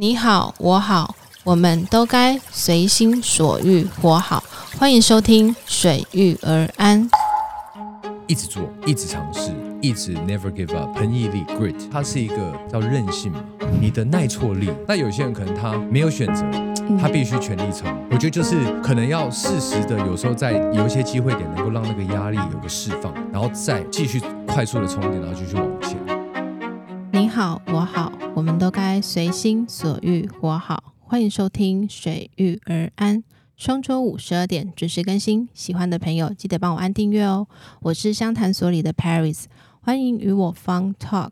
你好，我好，我们都该随心所欲活好。欢迎收听《水遇而安》。一直做，一直尝试，一直 never give up，恒毅力 grit，它是一个叫韧性嘛，你的耐挫力。那有些人可能他没有选择，他必须全力冲。我觉得就是可能要适时的，有时候在有一些机会点，能够让那个压力有个释放，然后再继续快速的充电，然后继续往前。你好，我好，我们都该随心所欲活好。欢迎收听《水遇而安》，双周五十二点准时更新。喜欢的朋友记得帮我按订阅哦。我是湘潭所里的 Paris，欢迎与我方 Talk。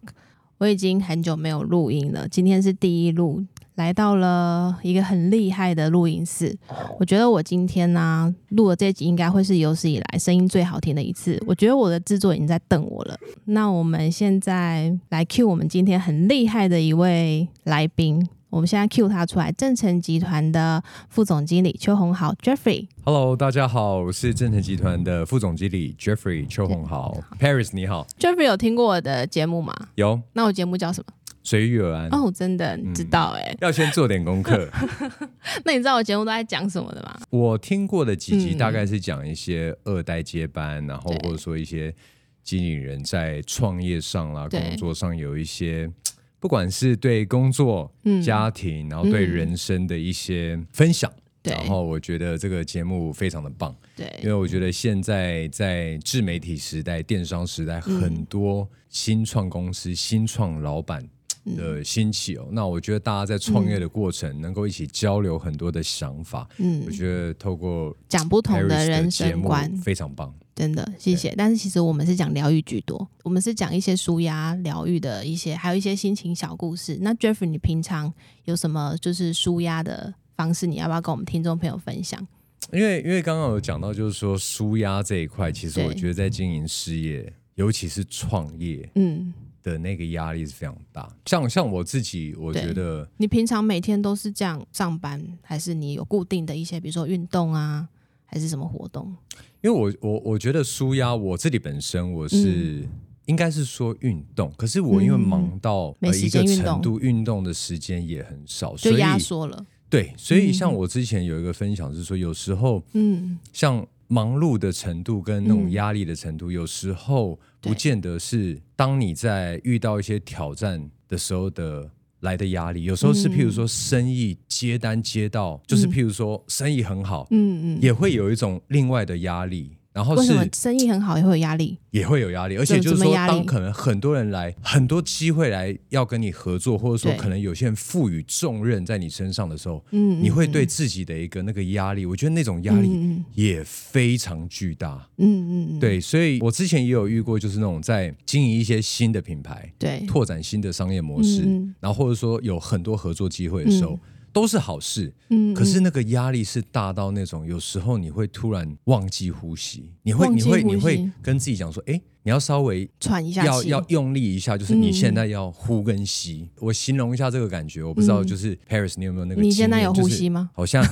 我已经很久没有录音了，今天是第一录。来到了一个很厉害的录音室，我觉得我今天呢录的这集应该会是有史以来声音最好听的一次。我觉得我的制作已经在等我了。那我们现在来 Q 我们今天很厉害的一位来宾，我们现在 Q 他出来，正成集团的副总经理邱宏豪 Jeffrey。Hello，大家好，我是正成集团的副总经理 Jeffrey 邱宏豪，Paris 你好，Jeffrey 有听过我的节目吗？有那我节目叫什么？随遇而安。哦，真的你知道哎、要先做点功课。那你知道我节目都在讲什么的吗？我听过的几集嗯大概是讲一些二代接班，然后或者说一些经理人在创业上啦、工作上有一些，不管是对工作、嗯家庭，然后对嗯人生的一些分享。对然后我觉得这个节目非常的棒，对因对为我觉得现在在自媒体时代、电商时代，嗯很多新创公司、新创老板的兴起哦。那我觉得大家在创业的过程，能够一起交流很多的想法，嗯我，觉得透过讲不同的人生观，非常棒。真的谢谢。但是其实我们是讲疗愈居多，我们是讲一些舒压疗愈的一些，还有一些心情小故事。那 Jeffrey，你平常有什么就是舒压的方式？你要不要跟我们听众朋友分享？因为因为刚刚有讲到，就是说舒压这一块，其实我觉得在经营事业，尤其是创业嗯，的那个压力是非常大。像像我自己，我觉得你平常每天都是这样上班，还是你有固定的一些，比如说运动啊，还是什么活动？因为我我我觉得舒压，我自己本身我是、应该是说运动，可是我因为嗯忙到、没时呃一个程度，运动的时间也很少，所以就压缩了。对，所以嗯像我之前有一个分享是说，有时候嗯，像忙碌的程度跟那种嗯压力的程度，有时候对不见得是当你在遇到一些挑战的时候的来的压力，有时候是嗯譬如说生意接单接到，就是譬如说生意很好，嗯嗯，也会有一种另外的压力。然后是为什么生意很好也会有压力？也会有压力，而且就是说，怎么压力？当可能很多人来，很多机会来要跟你合作，或者说对。可能有些人赋予重任在你身上的时候，嗯，你会嗯对自己的一个那个压力，我觉得那种压力嗯也非常巨大。嗯嗯嗯，对，所以我之前也有遇过，就是那种在经营一些新的品牌，对，拓展新的商业模式，嗯然后或者说有很多合作机会的时候，都是好事。嗯，可是那个压力是大到那种，有时候你会突然忘记呼吸，你会你会你会跟自己讲说，哎，你要稍微喘一下要要用力一下，就是嗯你现在要呼跟吸。我形容一下这个感觉，我不知道，就是 Paris，你有没有那个？你现在有呼吸？吗？好像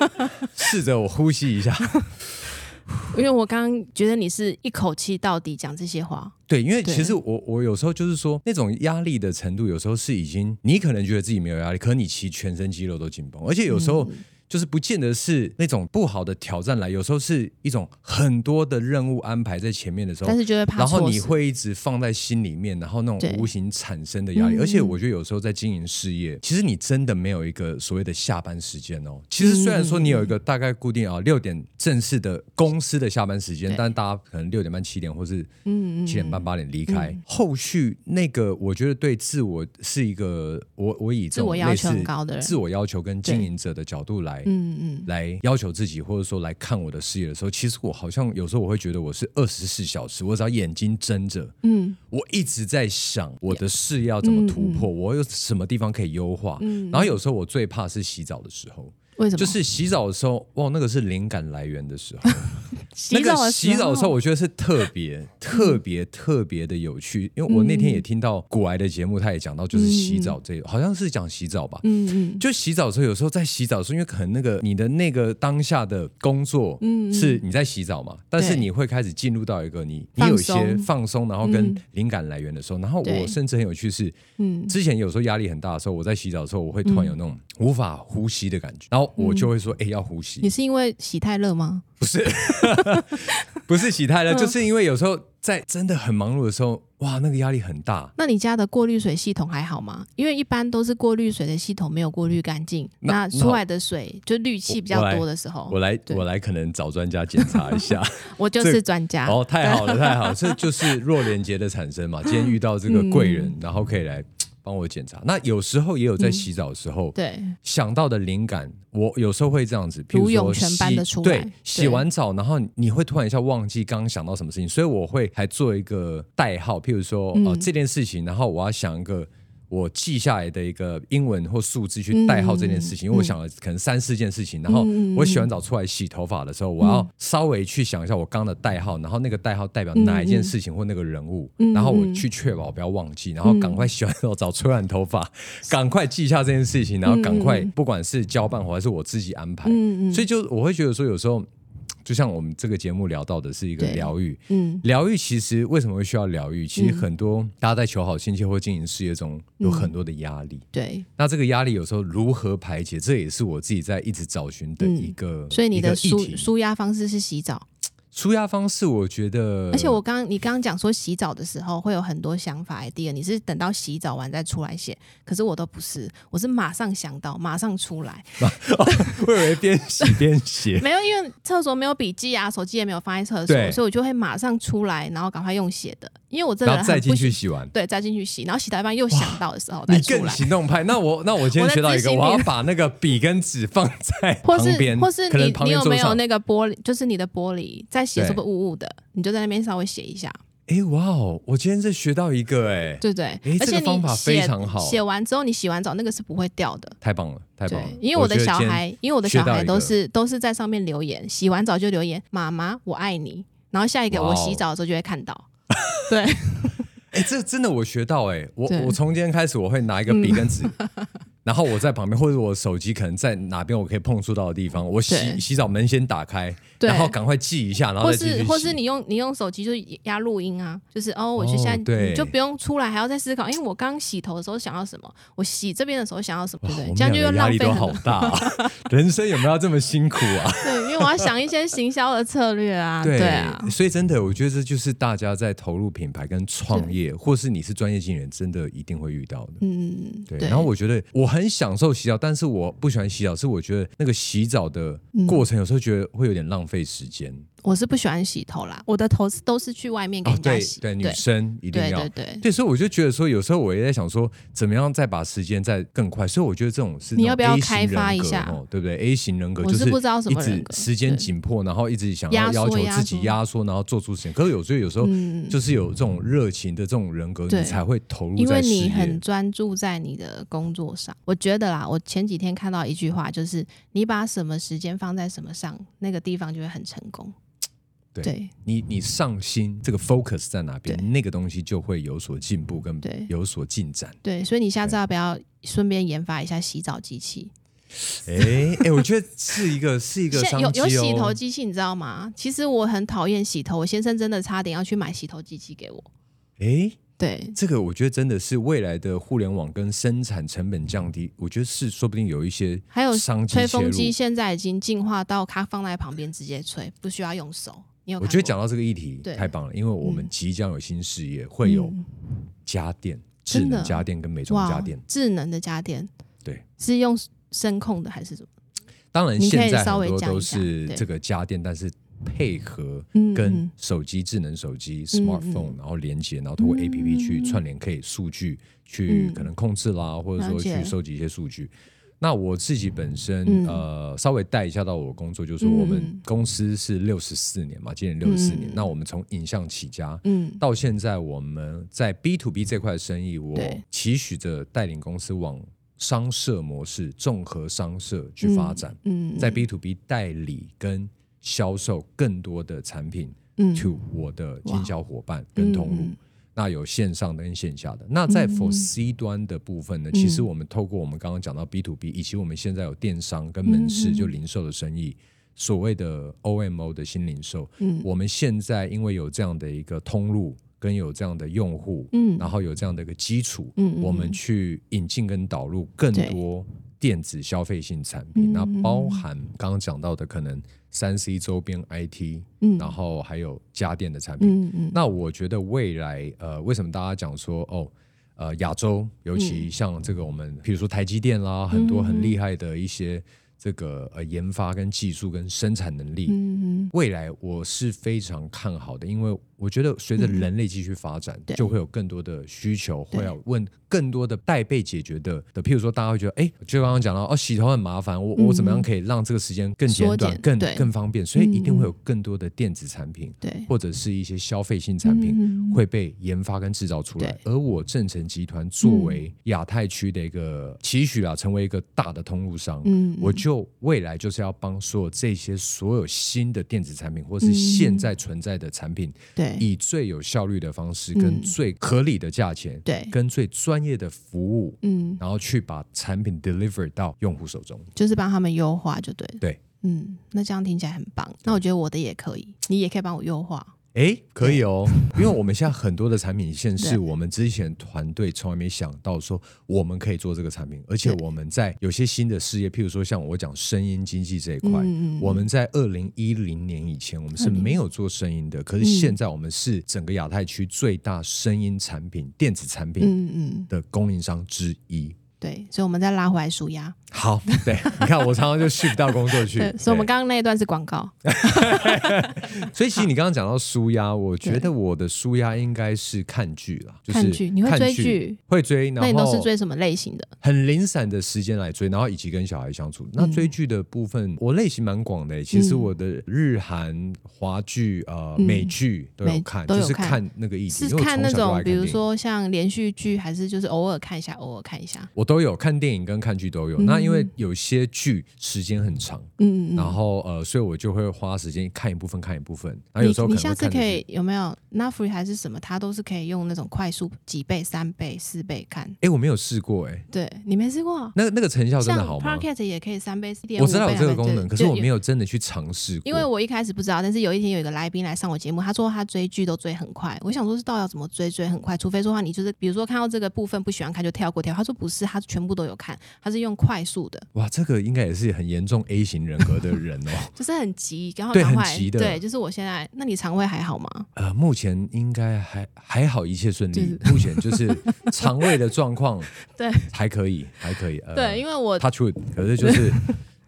试着我呼吸一下。因为我刚刚觉得你是一口气到底讲这些话，对，因为其实我我有时候就是说，那种压力的程度，有时候是已经你可能觉得自己没有压力，可你其实全身肌肉都紧绷，而且有时候嗯就是不见得是那种不好的挑战来，有时候是一种很多的任务安排在前面的时候但。是就会怕然后你会一直放在心里面，然后那种无形产生的压力，嗯而且我觉得有时候在经营事业，其实你真的没有一个所谓的下班时间哦。其实虽然说你有一个大概固定啊六点正式的公司的下班时间对，但大家可能六点半、七点或是七点半、八点离开。后续那个，我觉得对自我是一个，我我以这种自我要求类似很高的人自我要求跟经营者的角度来。嗯嗯。来要求自己，或者说来看我的事业的时候，其实我好像有时候我会觉得我是二十四小时，我只要眼睛睁着，嗯。我一直在想我的事业要怎么突破，我有什么地方可以优化。嗯，然后有时候我最怕是洗澡的时候，为什么？就是洗澡的时候，哇，那个是灵感来源的时候。洗澡的洗澡的时候，我觉得是特别特别特别的有趣，因为我那天也听到古来的节目，他也讲到就是洗澡这，好像是讲洗澡吧。嗯嗯。就洗澡的时候，有时候在洗澡的时候，因为可能那个你的那个当下的工作，嗯，是你在洗澡嘛，但是你会开始进入到一个你你有一些放松，然后跟灵感来源的时候，然后我甚至很有趣是，嗯，之前有时候压力很大的时候，我在洗澡的时候，我会突然有那种无法呼吸的感觉，然后我就会说，哎，要呼吸。你是因为洗太热吗？不是，不是洗太热，就是因为有时候在真的很忙碌的时候，哇，那个压力很大。那你家的过滤水系统还好吗？因为一般都是过滤水的系统没有过滤干净，那出来的水就氯气比较多的时候，我来我来可能找专家检查一下。我就是专家哦，太好了太好，这就是弱连接的产生嘛。今天遇到这个贵人，然后可以来。帮我检查。那有时候也有在洗澡的时候，对想到的灵感，我有时候会这样子，比如说洗对洗完澡，然后你会突然一下忘记刚刚想到什么事情，所以我会还做一个代号，譬如说哦这件事情，然后我要想一个。我记下来的一个英文或数字去代号这件事情，因为我想了可能三四件事情，然后我洗完澡出来洗头发的时候，我要稍微去想一下我刚的代号，然后那个代号代表哪一件事情或那个人物，然后我去确保不要忘记，然后赶快洗完澡找吹完头发，赶快记下这件事情，然后赶快不管是交办或还是我自己安排，所以就我会觉得说有时候。就像我们这个节目聊到的是一个疗愈，嗯，疗愈其实为什么会需要疗愈？其实很多大家在求好心切或经营事业中有很多的压力，对。那这个压力有时候如何排解？这也是我自己在一直找寻的一个。所以你的舒舒压方式是洗澡。舒压方式，我觉得，而且我刚你刚刚讲说洗澡的时候会有很多想法 idea，你是等到洗澡完再出来写，可是我都不是，我是马上想到马上出来，我以为边洗边写，没有，因为厕所没有笔记啊，手机也没有放在厕所，所以我就会马上出来，然后赶快用写的，因为我这个人再进去洗完，对，再进去洗，然后洗到一半又想到的时候，你更行动派。那我那我今天学到一个，我要把那个笔跟纸放在旁边，或是你你有没有那个玻璃，就是你的玻璃在写是不是雾雾的？你就在那边稍微写一下。哎，哇哦！我今天在学到一个，哎，对对，哎，这个方法非常好。写完之后，你洗完澡那个是不会掉的。太棒了，太棒了！因为我的小孩，因为我的小孩都是都是在上面留言，洗完澡就留言“妈妈，我爱你”，然后下一个我洗澡的时候就会看到。对，哎，这真的我学到，哎，我我从今天开始我会拿一个笔跟纸。然后我在旁边，或者我手机可能在哪边，我可以碰触到的地方，我洗洗澡门先打开，然后赶快记一下，然后再继续或是你用你用手机就压录音啊，就是哦，我就现在就不用出来还要再思考，因为我刚洗头的时候想要什么，我洗这边的时候想要什么，对不对？这样就又浪费好大，人生有没有要这么辛苦啊？对，因为我要想一些行销的策略啊，对啊，所以真的，我觉得这就是大家在投入品牌跟创业，或是你是专业经理人，真的一定会遇到的。嗯，对。然后我觉得我很享受洗澡。但是我不喜欢洗澡，是我觉得那个洗澡的过程有时候觉得会有点浪费时间。我是不喜欢洗头啦，我的头都是去外面给人家洗。对，女生一定要对对对。所以我就觉得说，有时候我也在想说，怎么样再把时间再更快。所以我觉得这种是你要不要开发一下？对不对？A 型人格就是不知道什么人格，时间紧迫，然后一直想要要求自己压缩，然后做出事情。可是有时候有时候就是有这种热情的这种人格，你才会投入。因为你很专注在你的工作上。我觉得啦，我前几天看到一句话，就是你把什么时间放在什么上，那个地方就会很成功。对你，你上心这个 focus 在哪边，那个东西就会有所进步跟有所进展。对，所以你下次要不要顺便研发一下洗澡机器？哎哎，我觉得是一个 是一个有有洗头机器，你知道吗？其实我很讨厌洗头，我先生真的差点要去买洗头机器给我。哎，对，这个我觉得真的是未来的互联网跟生产成本降低，我觉得是说不定有一些还有商吹风机现在已经进化到它放在旁边直接吹，不需要用手。我觉得讲到这个议题太棒了，因为我们即将有新事业，会有家电、智能家电跟美妆家电，智能的家电，对，是用声控的还是什么？当然，现在很多都是这个家电，但是配合跟手机、智能手机 （smartphone） 然后连接，然后通过 A P P 去串联，可以数据去可能控制啦，或者说去收集一些数据。那我自己本身呃，稍微带一下到我工作，就是我们公司是六十四年嘛，今年六十四年。那我们从影像起家，嗯，到现在我们在 B to B 这块生意，我期许着带领公司往商社模式、综合商社去发展。嗯，在 B to B 代理跟销售更多的产品嗯 to 我的经销伙伴跟通路。那有线上的跟线下的。那在嗯。for C 端的部分呢，嗯。其实我们透过我们刚刚讲到 B to B，以及我们现在有电商跟门市就零售的生意，所谓的 OMO 的新零售，嗯。我们现在因为有这样的一个通路，跟有这样的用户，嗯。然后有这样的一个基础，嗯嗯我们去引进跟导入更多电子消费性产品，嗯。那包含刚刚讲到的可能三 C 周边 IT，嗯。然后还有家电的产品。嗯嗯。那我觉得未来，呃，为什么大家讲说哦，呃，亚洲尤嗯。其像这个我们，比如说台积电啦，很多很厉害的一些这个呃研发跟技术跟生产能力，嗯嗯。未来我是非常看好的，因为我觉得随着人类继续发展，对。就会有更多的需求，对。会要问更多的待被解决的的，譬如说大家会觉得，哎，就刚刚讲到哦，洗头很麻烦，我我怎么样可以让这个时间更简短、更更方便？所以一定嗯。会有更多的电子产品对。或者是一些消费性产品。嗯。会被研发跟制造出来，而我正成集团作为亚太区的一个期许啊，成为一个大的通路商，嗯我就未来就是要帮所有这些所有新的电子产品，或是现在存在的产品，对以最有效率的方式，嗯跟最合理的价钱，对跟最专业的服务，嗯，然后去把产品 deliver 到用户手中。就是帮他们优化就对了。对，嗯，那这样听起来很棒。那我觉得我的也可以，你也可以帮我优化。哎，可以哦，因为我们现在很多的产品线是 我们之前团队从来没想到说我们可以做这个产品，而且我们在有些新的事业，譬如说像我讲声音经济这一块，嗯嗯我们在二零一零年以前我们是没有做声音的，可是现在我们是整个亚太区最大声音产品、电子产品的供应商之一。对，所以我们再拉回来数压。好，对，你看我常常就 shift 到工作去，对，所以我们刚刚那一段是广告。所以其实你刚刚讲到舒压，我觉得我的舒压应该是看剧啦，就是看剧你会追剧？会追，然后那你都是追什么类型的？很零散的时间来追，然后以及跟小孩相处。嗯那追剧的部分，我类型蛮广的欸。其实我的日韩、华剧、呃嗯美剧都有美看，就是看看那个意思。是看那种比如说像连续剧，还是就是偶尔看一下，偶尔看一下？我都有看电影跟看剧都有。嗯那因为有些剧时间很长，嗯嗯。然后呃，所以我就会花时间看一部分看一部分。然后有时候你你下次可以有没有 Netflix 还是什么？它都是可以用那种快速几倍、三倍、四倍看。哎，我没有试过哎，对你没试过？那那个成效真的像好吗？Podcast 也可以三倍、四点我知道有这个功能，可是我没有。有真的去尝试过。因为我一开始不知道，但是有一天有一个来宾来上我节目，他说他追剧都追很快。我想说是到底要怎么追追很快？除非说话你就是比如说看到这个部分不喜欢看就跳过跳。他说不是，他全部都有看，他是用快速的，哇，这个应该也是很严重 A 型人格的人哦。就是很急，然后对很急的对，就是我现在，那你肠胃还好吗？呃，目前应该还还好，一切顺利就是。目前就是肠胃的状况，对，还可以，还可以。呃、对，因为我 touch wood，可是就是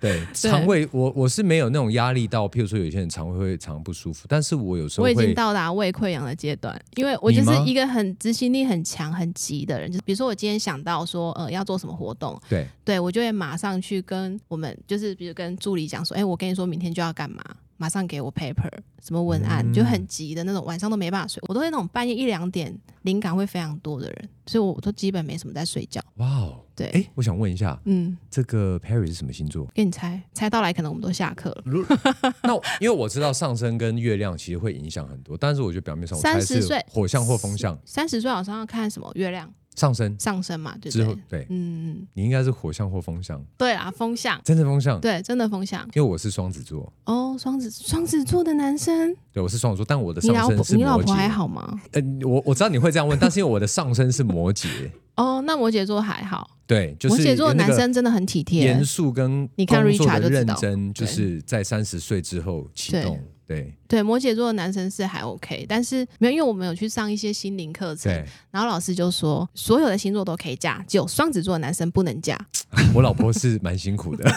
对。肠胃，我我是没有那种压力到，譬如说有些人肠胃会常不舒服，但是我有时候我已经，到达胃溃疡的阶段，因为我就是一个很执行力很强、很急的人。就是比如说我今天想到说，呃，要做什么活动，对。对我就会马上去跟我们，就是比如跟助理讲说，哎，我跟你说明天就要干嘛，马上给我 paper 什么文案，嗯就很急的那种，晚上都没办法睡。我都是那种半夜一两点灵感会非常多的人，所以我都基本没什么在睡觉。哇哦，对，哎，我想问一下，嗯，这个 Perry 是什么星座？给你猜，猜到来可能我们都下课了。那因为我知道上升跟月亮其实会影响很多，但是我觉得表面上我猜30是岁火象或风象三十岁好像要看什么月亮上升。上升嘛，对不之后对？，对嗯，你应该是火象或风象，对啊，风象，真的风象，对，真的风象。因为我是双子座，哦，双子双子座的男生，对，我是双子座，但我的你上升老婆你是摩羯。老婆还好吗？呃，我我知道你会这样问，但是因为我的上升是摩羯，哦，那摩羯座还好，对，就是摩羯座的那个男生真的很体贴。严。肃跟你看工作 Richard 的认就知道。真，就是在三十岁之后启对。动，对对，摩羯座的男生是还 OK，但是没有，因为我们有去上一些心灵课程，然后老师就说，所有的星座都可以嫁，只有双子座的男生不能嫁。我老婆是蛮辛苦的，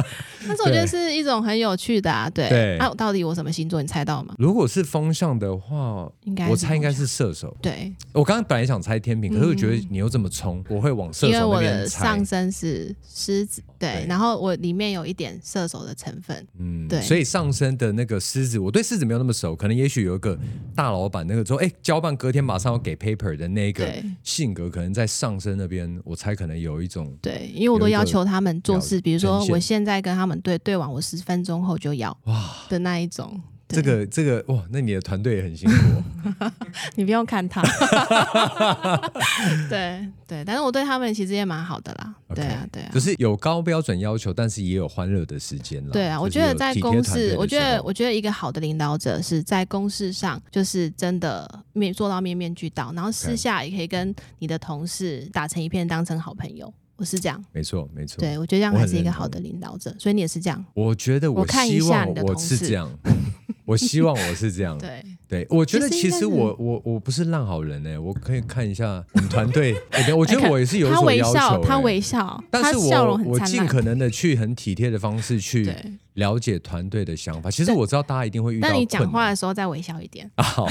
但是我觉得是一种很有趣的啊，对。对啊，到底我什么星座？你猜到吗？如果是风象的话，应该我猜应该是射手。对，我刚刚本来想猜天平，可是我觉得嗯你又这么冲，我会往射因为我的上。身是狮子，对，对然后我里面有一点射手的成分，嗯，对所以上身的那个狮子，我对狮子没有那么熟，可能也许有一个大老板那个说，哎，交办隔天马上要给 paper 的那个性格，可能在上升那边，我猜可能有一种对，因为我都要求他们做事，比如说我现在跟他们对对完，我十分钟后就要哇，的那一种。对这个这个哇，那你的团队也很辛苦哦。你不用看他，对对，但是我对他们其实也蛮好的啦。对啊，对啊就。是有高标准要求，但是也有欢乐的时间啦。对啊，我觉得在公事，团队的我觉得我觉得一个好的领导者是在公事上就是真的面做到面面俱到，然后私下也可以跟你的同事打成一片，当成好朋友。我是这样，没错没错。对我觉得这样我还很认同是一个好的领导者，所以你也是这样。我觉得我看一希望我下你的同事是这样，我希望我是这样。对，对，我觉得其实我我我不是烂好人呢、我可以看一下我们团队，哎我觉得我也是有他所要求、微笑，他哎微笑，但是我我。尽可能的去很体贴的方式去对，了解团队的想法。其实我知道大家一定会遇到但你讲话的时候再微笑一点，啊，好，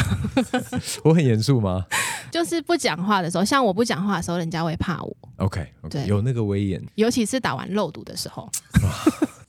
我很严肃吗就是不讲话的时候，像我不讲话的时候，人家会怕我，？OK OK，对有那个威严，尤其是打完肉毒的时候。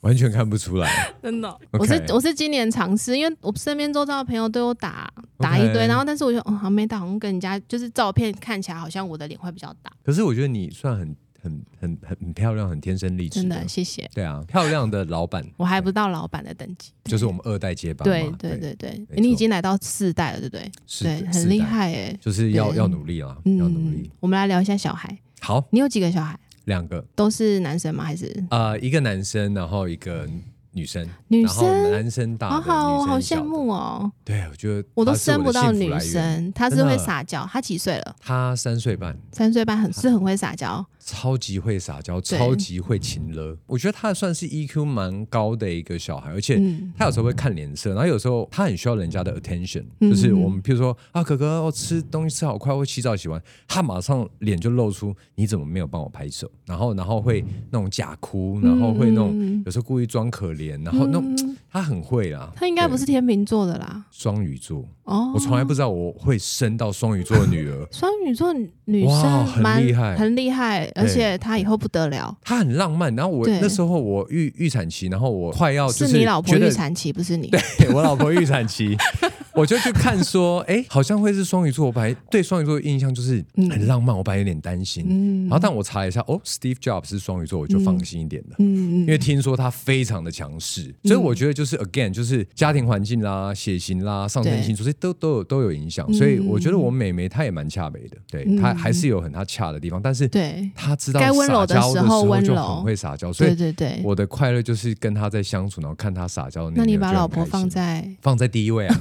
完全看不出来。真的我是我是今年尝试，因为我身边周遭的朋友都有打打一堆然后但是我就哦，好像没打，好像跟人家就是照片看起来好像我的脸会比较大，可是我觉得你算很很很很很漂亮，很天生丽质真的谢谢。对啊，漂亮的老板 我还不到老板的等级，就是我们二代接班嘛。对对对对，你已经来到四代了，对不对？是对，很厉，害哎。就是要要努力啦，嗯要努力。我们来聊一下小孩，好，你有几个小孩？两个都是男生吗？还是呃，一个男生，然后一个女生，女然后生？男生大，好好哦，好羡。慕哦！对，我觉得我都生不到女。生，她是会撒娇。她几岁了？她三岁半，三岁半，很是很会撒娇。超级会撒娇，超级会情勒。我觉得他算是 EQ 蛮高的一个小孩，而且嗯，他有时候会看脸色，然后有时候他很需要人家的 attention，嗯。就是我们譬如说啊，哥哥，我吃东西吃好快，我洗澡洗完，他马上脸就露出你怎么没有帮我拍手，然后然后会那种假哭，然后会那种嗯有时候故意装可怜，然后那种嗯他很会啦。他应该不是天秤座的啦。双鱼座，哦，我从来不知道我会生到双鱼座的女儿。双鱼座女生很蛮厉害。很厉害，而且他以后不得了。他很浪漫，然后我那时候我预预产期，然后我快要就是你老婆预产期，不是你。对我老婆预产期，我就去看说，哎，好像会是双鱼座。我本来对双鱼座的印象就是嗯。很浪漫，我本来有点担心。嗯。然后但我查了一下，哦，Steve Jobs 是双鱼座，我就放心一点了。嗯。因为听说他非常的强势，所以我觉得就是 again 就是家庭环境啦、血型啦、上升星座这些都都有都有影响，所以我觉得我妹妹她也蛮恰美的，对嗯。她还是有很她恰的地方，但是对。她知道该温柔的时候温就柔很会撒娇，所以对对对。我的快乐就是跟她在相处，然后看她撒娇的那你把老婆放在放在第一位啊，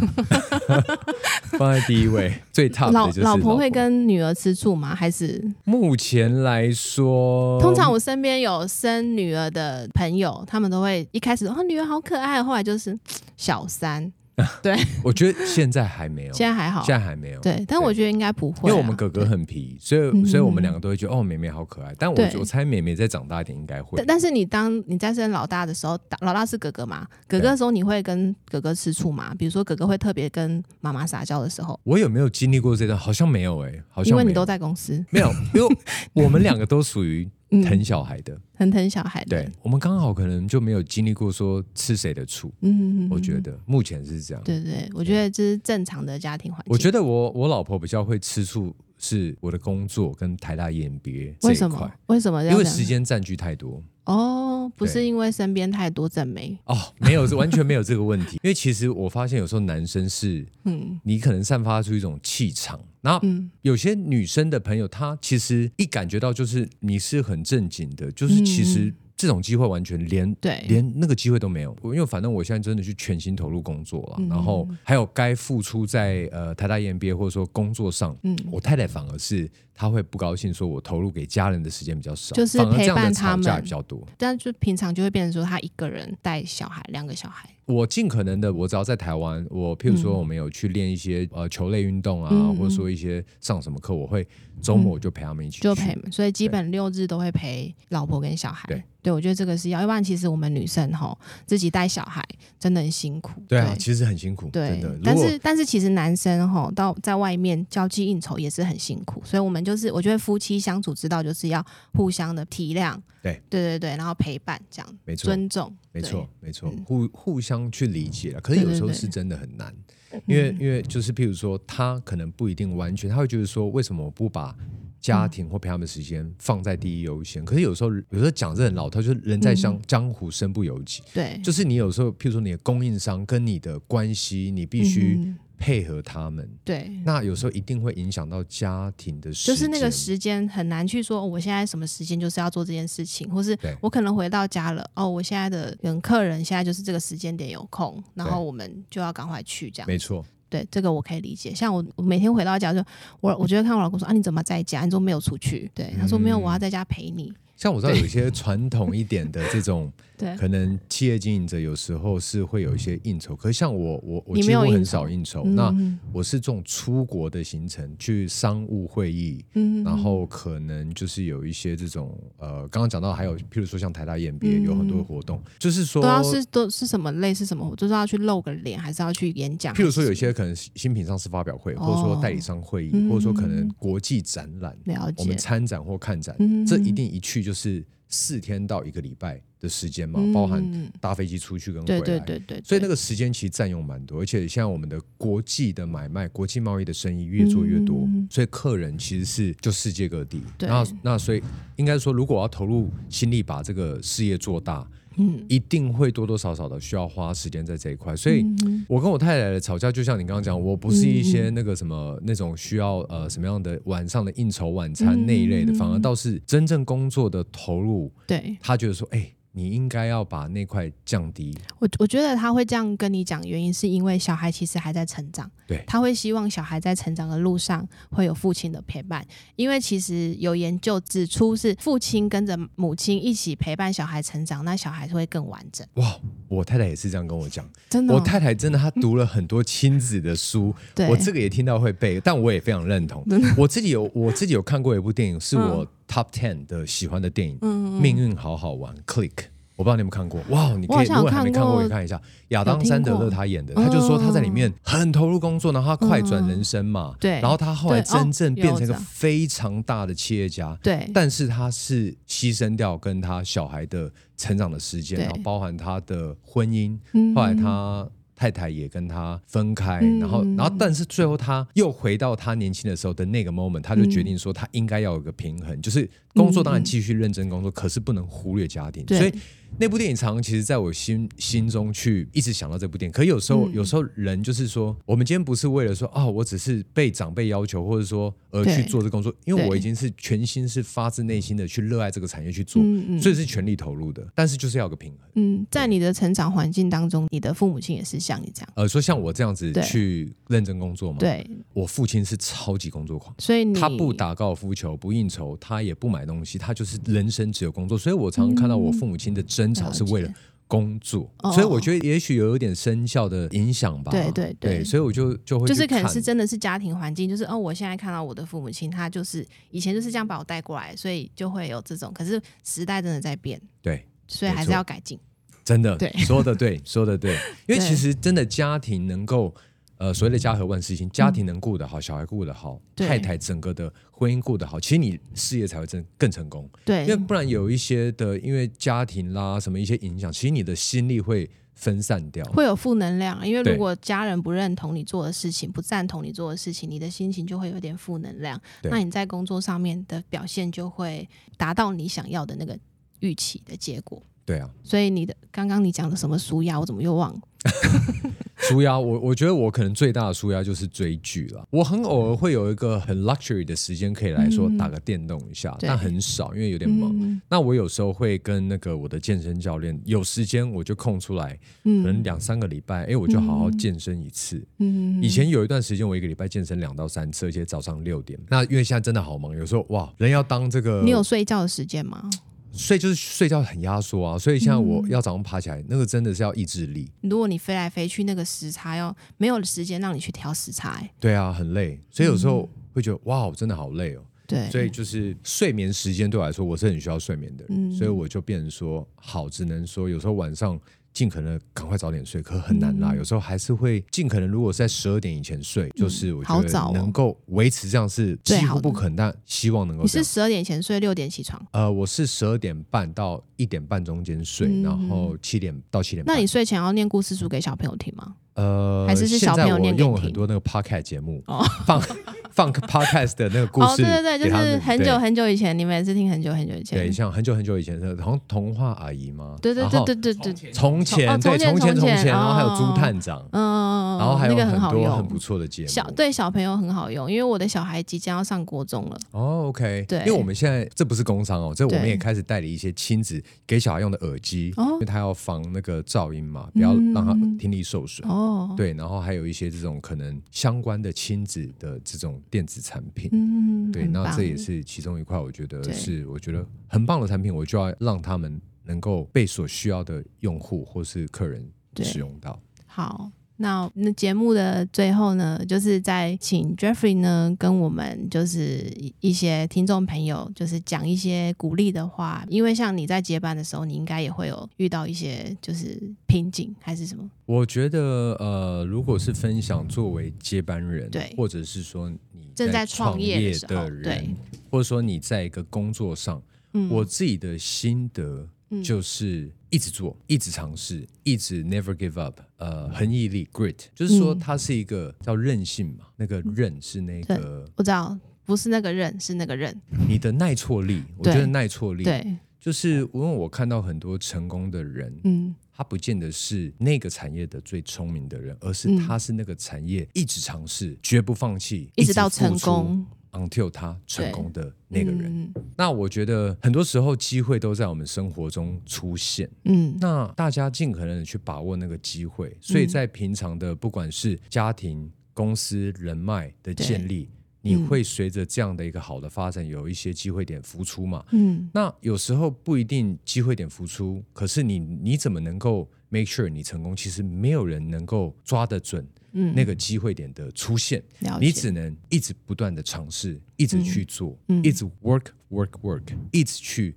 放在第一位，最 top 老的就是老婆会跟女儿吃醋吗？还是目前来说，通常我身边有生女儿的朋友，他们都会一开始哦女儿好可爱，后来就是小三。我觉得现在还没有，现在还好，现在还没有，对，但我觉得应该不会啊，因为我们哥哥很皮，所以嗯所以我们两个都会觉得哦，妹妹好可爱。但我我猜妹妹再长大一点应该会但。但是你当你在生老大的时候，老大是哥哥嘛？哥哥的时候你会跟哥哥吃醋吗？比如说哥哥会特别跟妈妈撒娇的时候，我有没有经历过这段？好像没有哎、好像因为你都在公司，没有，因为 我们两个都属于嗯疼小孩的，很疼小孩的。对，我们刚好可能就没有经历过说吃谁的醋。嗯，嗯，我觉得，得目前是这样。对对，我觉得这是正常的家庭环境。我觉得我我老婆比较会吃醋，是我的工作跟台大 EMBA 这为什么，？为什么？因为时间占据太多。哦，不是因为身边太多正妹，哦，没有，完全没有这个问题。因为其实我发现有时候男生是嗯你可能散发出一种气场，然后嗯有些女生的朋友，她其实一感觉到就是你是很正经的，就是其实嗯这种机会完全连对，连那个机会都没有。因为反正我现在真的去全心投入工作了，嗯然后还有该付出在呃台大 EMBA 或者说工作上，嗯。我太太反而是她会不高兴，说我投入给家人的时间比较少，就是陪伴他们。比较多。但就平常就会变成说她一个人带小孩，两个小孩，我尽可能的，我只要在台湾，我譬如说嗯我们有去练一些呃球类运动啊，嗯或者说一些上什么课，我会周末我就陪他们一起去。就陪，所以基本六日都会陪老婆跟小孩。对，我觉得这个是要，要不然其实我们女生吼自己带小孩真的很辛苦。对啊，其实很辛苦，对但是但是其实男生吼到在外面交际应酬也是很辛苦，所以我们就是我觉得夫妻相处之道就是要互相的体谅，对对对对，然后陪伴这样，没错，尊重，没错，没错嗯，互互相去理解了。可是有时候对对对是真的很难，对，因为嗯因为就是譬如说，他可能不一定完全，他会觉得说，为什么我不把家庭或陪他们时间放在第一优先。可是有时候，有时候讲这很老套，就是人在江江湖身不由己。对，就是你有时候，譬如说你的供应商跟你的关系，你必须配合他们。对，那有时候一定会影响到家庭的时间，就是那个时间很难去说，我现在什么时间就是要做这件事情，或是我可能回到家了，哦，我现在的人客人现在就是这个时间点有空，然后我们就要赶快去这样。没错。对，这个我可以理解。像我，我每天回到家就我，我觉得看我老公说啊，你怎么在家？你怎么没有出去？对，他说没有，我要在家陪你。像我知道有一些传统一点的这种，对，可能企业经营者有时候是会有一些应酬，可是像我，我我你几乎很少应酬。嗯那我是这种出国的行程，去商务会议，嗯然后可能就是有一些这种呃，刚刚讲到还有，譬如说像台大演毕嗯有很多活动，就是说都要是都是什么类是什么？就是要去露个脸，还是要去演讲？譬如说有些可能新品上市发表会，哦。或者说代理商会议，嗯或者说可能国际展览，我们参展或看展，嗯。这一定一去就是四天到一个礼拜的时间嘛，嗯包含搭飞机出去跟回对来。对对对，所以那个个时间其实占用蛮多，而且现在我们的国际的买卖、国际贸易的生意越做越多，嗯所以客人其实是就世界各地。那那所以应该说，如果我要投入心力把这个事业做大，嗯。一定会多多少少的需要花时间在这一块。所以嗯我跟我太太的吵架，就像你刚刚讲，我不是一些那个什么那种需要呃什么样的晚上的应酬晚餐嗯那一类的，反而倒是真正工作的投入，对。他觉得说，哎、你应该要把那块降低。我我觉得他会这样跟你讲，原因是因为小孩其实还在成长，对他会希望小孩在成长的路上会有父亲的陪伴，因为其实有研究指出是父亲跟着母亲一起陪伴小孩成长，那小孩会更完整。哇，我太太也是这样跟我讲。真的哦、我太太真的，她读了很多亲子的书，对我这个也听到会背，但我也非常认同。我自己有我自己有看过一部电影，是我 top ten 的喜欢的电影，嗯命运好好玩》。我不知道你有没有看过，哇！你可以，如果还没看过，可以看一下。亚当·山德勒他演的，他就说他在里面很投入工作，然后他快转人生嘛，对。然后他后来真正变成一个非常大的企业家，对。但是他是牺牲掉跟他小孩的成长的时间，然后包含他的婚姻，嗯。后来他太太也跟他分开，嗯然后然后但是最后他又回到他年轻的时候的那个 moment，他就决定说他应该要有一个平衡，就是工作当然继续认真工作，可是不能忽略家庭，所以。那部电影常常其实在我心心中去一直想到这部电影，可有时候、嗯有时候人就是说，我们今天不是为了说啊、我只是被长辈要求，或者说而去做这工作，因为我已经是全心是发自内心的去热爱这个产业去做，所以是全力投入的，但是就是要有个平衡。嗯，在你的成长环境当中，你的父母亲也是像你这样，呃，说像我这样子去认真工作吗，对，我父亲是超级工作狂。所以你他不打高尔夫球，不应酬，他也不买东西，他就是人生只有工作。所以我常常看到我父母亲的争吵是为了工作，哦所以我觉得也许有一点生效的影响吧。对对对所以我就就会就是可能是真的是家庭环境，就是哦，我现在看到我的父母亲，他就是以前就是这样把我带过来，所以就会有这种。可是时代真的在变，对，所以还是要改进。真的对说的对，说的对，因为其实真的家庭能够。呃，所谓的家和万事兴，家庭能顾得好，小孩顾得好，太太整个的婚姻顾得好，其实你事业才会真更成功。对因为不然有一些的，因为家庭啦什么一些影响，其实你的心力会分散掉。会有负能量，因为如果家人不认同你做的事情，不赞同你做的事情，你的心情就会有点负能量。那你在工作上面的表现就会达到你想要的那个预期的结果。对啊，所以你的刚刚你讲的什么舒压，我怎么又忘了？舒压，我我觉得我可能最大的舒压就是追剧了。我很偶尔会有一个很 luxury 的时间可以来说嗯打个电动一下，对但很少，因为有点忙。嗯那我有时候会跟那个我的健身教练有时间我就空出来，可能嗯两三个礼拜，哎，我就好好健身一次。嗯以前有一段时间，我一个礼拜健身两到三次，而且早上六点。那因为现在真的好忙，有时候哇，人要当这个你有睡觉的时间吗？睡就是睡觉很压缩啊，所以现在我嗯。要早上爬起来，那个真的是要意志力。如果你飞来飞去，那个时差要没有时间让你去调时差、欸，对啊，很累，所以有时嗯。候会觉得、哇，真的好累哦。对，所以就是睡眠时间对我来说，我是很需要睡眠的人，嗯。所以我就变成说，好，只能说有时候晚上尽可能赶快早点睡，可很难啦。嗯有时候还是会尽可能，如果是在十二点以前睡，就是我觉得能够维持这样是几乎不可能，但希望能够。你是十二点前睡，六点起床。呃，我是十二点半到一点半中间睡，嗯然后七点到七点半。那你睡前要念故事书给小朋友听吗？呃，还是是小朋友念用了很多那个 podcast 节目，哦放 放 podcast 的那个故哦，事对对对，就是很久很久以前，你们也是听很久很久以前。对，像很久很久以前的，好像童话阿姨吗？对对对对对对，从前对哦从前从前然后还有哦朱探长，嗯嗯嗯，然后还有那个很，多很不错的节目。小对小朋友很好用，因为我的小孩即将要上国中了。哦，OK，对因为我们现在这不是工商哦，这我们也开始代理一些亲子给小孩用的耳机，哦因为他要防那个噪音嘛，不要让他听力受损。哦，，对，然后还有一些这种可能相关的亲子的这种电子产品。嗯，对，那这也是其中一块，我觉得是我觉得很棒的产品，我就要让他们能够被所需要的用户或是客人使用到。好。那那节目的最后呢，就是在请 Jeffrey 呢跟我们就是一一些听众朋友，就是讲一些鼓励的话，因为像你在接班的时候，你应该也会有遇到一些就是瓶颈还是什么？我觉得，呃，如果是分享作为接班人，对。或者是说你正在创创业的人对，或者说你在一个工作上，嗯，我自己的心得嗯。就是一直做，一直尝试，一直 never give up，呃，恒毅力 grit，就是说嗯。它是一个叫韧性嘛，那个韧是那个我知道不是那个韧，是那个韧。你的耐挫力，我觉得耐挫力，对，就是因为我看到很多成功的人，嗯。他不见得是那个产业的最聪明的人，而是嗯。他是那个产业一直尝试，绝不放弃，一直到成功，until 他成功的那个人。嗯那我觉得很多时候机会都在我们生活中出现，嗯那大家尽可能的去把握那个机会。所以在平常的不管是家庭、公司、人脉的建立，你嗯会随着这样的一个好的发展，有一些机会点浮出嘛。嗯那有时候不一定机会点浮出，可是你你怎么能够 make sure 你成功？其实没有人能够抓得准嗯，那个机会点的出现，你只能一直不断的尝试，一直去做，嗯一直 work work work，一直去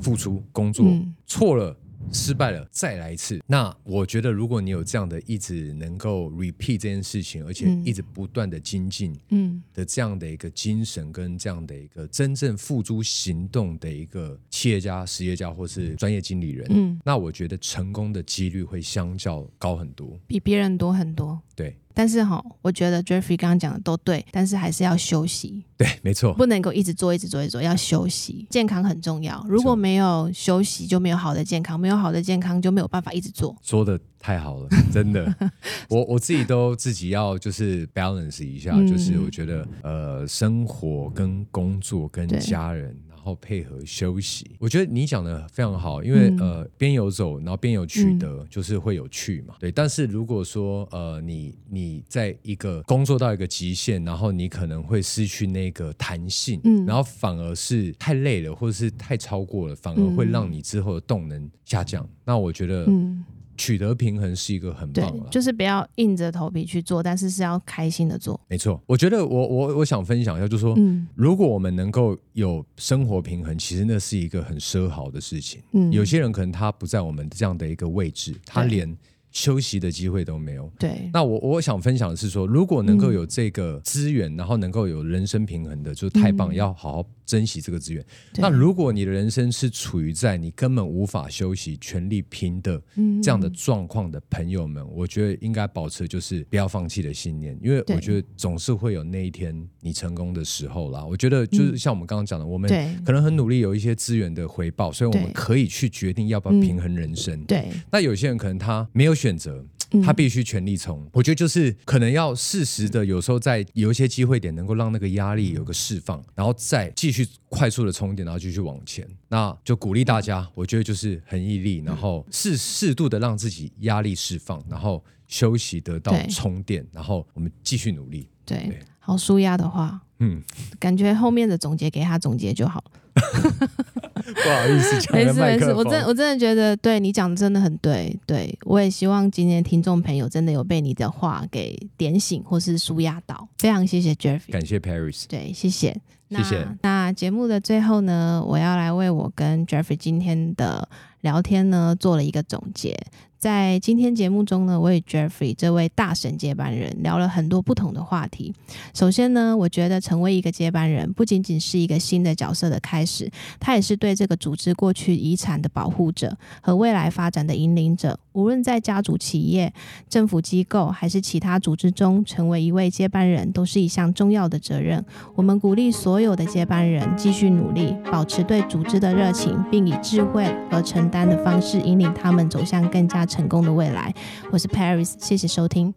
付出工作，嗯错了。失败了，再来一次。那我觉得，如果你有这样的一直能够 repeat 这件事情，而且嗯一直不断的精进，嗯的这样的一个精神，跟这样的一个真正付诸行动的一个企业家、实业家或是专业经理人，嗯，那我觉得成功的几率会相较高很多。比别人多很多。对但是哈，我觉得 Jeffrey 刚刚讲的都对，但是还是要休息，对，没错，不能够一直做、一直做、一直做，要休息。健康很重要，如果没有休息，就没有好的健康，没有好的健康就没有办法一直做。说的太好了，真的。我我自己都自己要就是 balance 一下，嗯就是我觉得呃，生活跟工作跟家人。然后配合休息，我觉得你讲的非常好，因为、嗯。呃边游走，然后边有取得，就是会有趣嘛。对，但是如果说呃你你在一个工作到一个极限，然后你可能会失去那个弹性，嗯。然后反而是太累了，或者是太超过了，反而会让你之后的动能下降。那我觉得嗯，取得平衡是一个很棒的，，就是不要硬着头皮去做，但是是要开心的做。没错。我觉得我我我想分享一下，就是说，嗯如果我们能够有生活平衡，其实那是一个很奢豪的事情。嗯，有些人可能他不在我们这样的一个位置，他连休息的机会都没有。对，那我我想分享的是说，如果能够嗯有这个资源，然后能够有人生平衡的，就太棒，嗯要好好珍惜这个资源。那如果你的人生是处于在你根本无法休息、全力拼的嗯。这样的状况的朋友们，我觉得应该保持就是不要放弃的信念，因为我觉得总是会有那一天你成功的时候啦。我觉得就是像我们刚刚讲的，我们可能很努力有一些资源的回报，所以我们可以去决定要不要嗯。平衡人生。对，那有些人可能他没有选择，嗯他必须全力冲。我觉得就是可能要适时的，有时候在有一些机会点能够让那个压力有个释放，然后再继续快速的充电，然后继续往前。那就鼓励大家，我觉得就是很毅力，然后适适度的让自己压力释放，然后休息得到充电，然后我们继续努力。对对，好舒压的话，嗯，感觉后面的总结给他总结就好。不好意思，没事没事，我真我真的觉得对你讲的真的很对，对我也希望今天听众朋友真的有被你的话给点醒或是舒压到，非常谢谢 Jeffrey，感谢 Paris。对，谢谢。那谢谢那节目的最后呢，我要来为我跟 Jeffrey 今天的聊天呢做了一个总结。在今天节目中呢，我与 Jeffrey 这位大神接班人聊了很多不同的话题。首先呢，我觉得成为一个接班人，不仅仅是一个新的角色的开始，他也是对这个组织过去遗产的保护者和未来发展的引领者。无论在家族企业、政府机构还是其他组织中，成为一位接班人都是一项重要的责任。我们鼓励所有的接班人继续努力，保持对组织的热情，并以智慧和承担的方式引领他们走向更加成功的未来。我是 Paris，谢谢收听。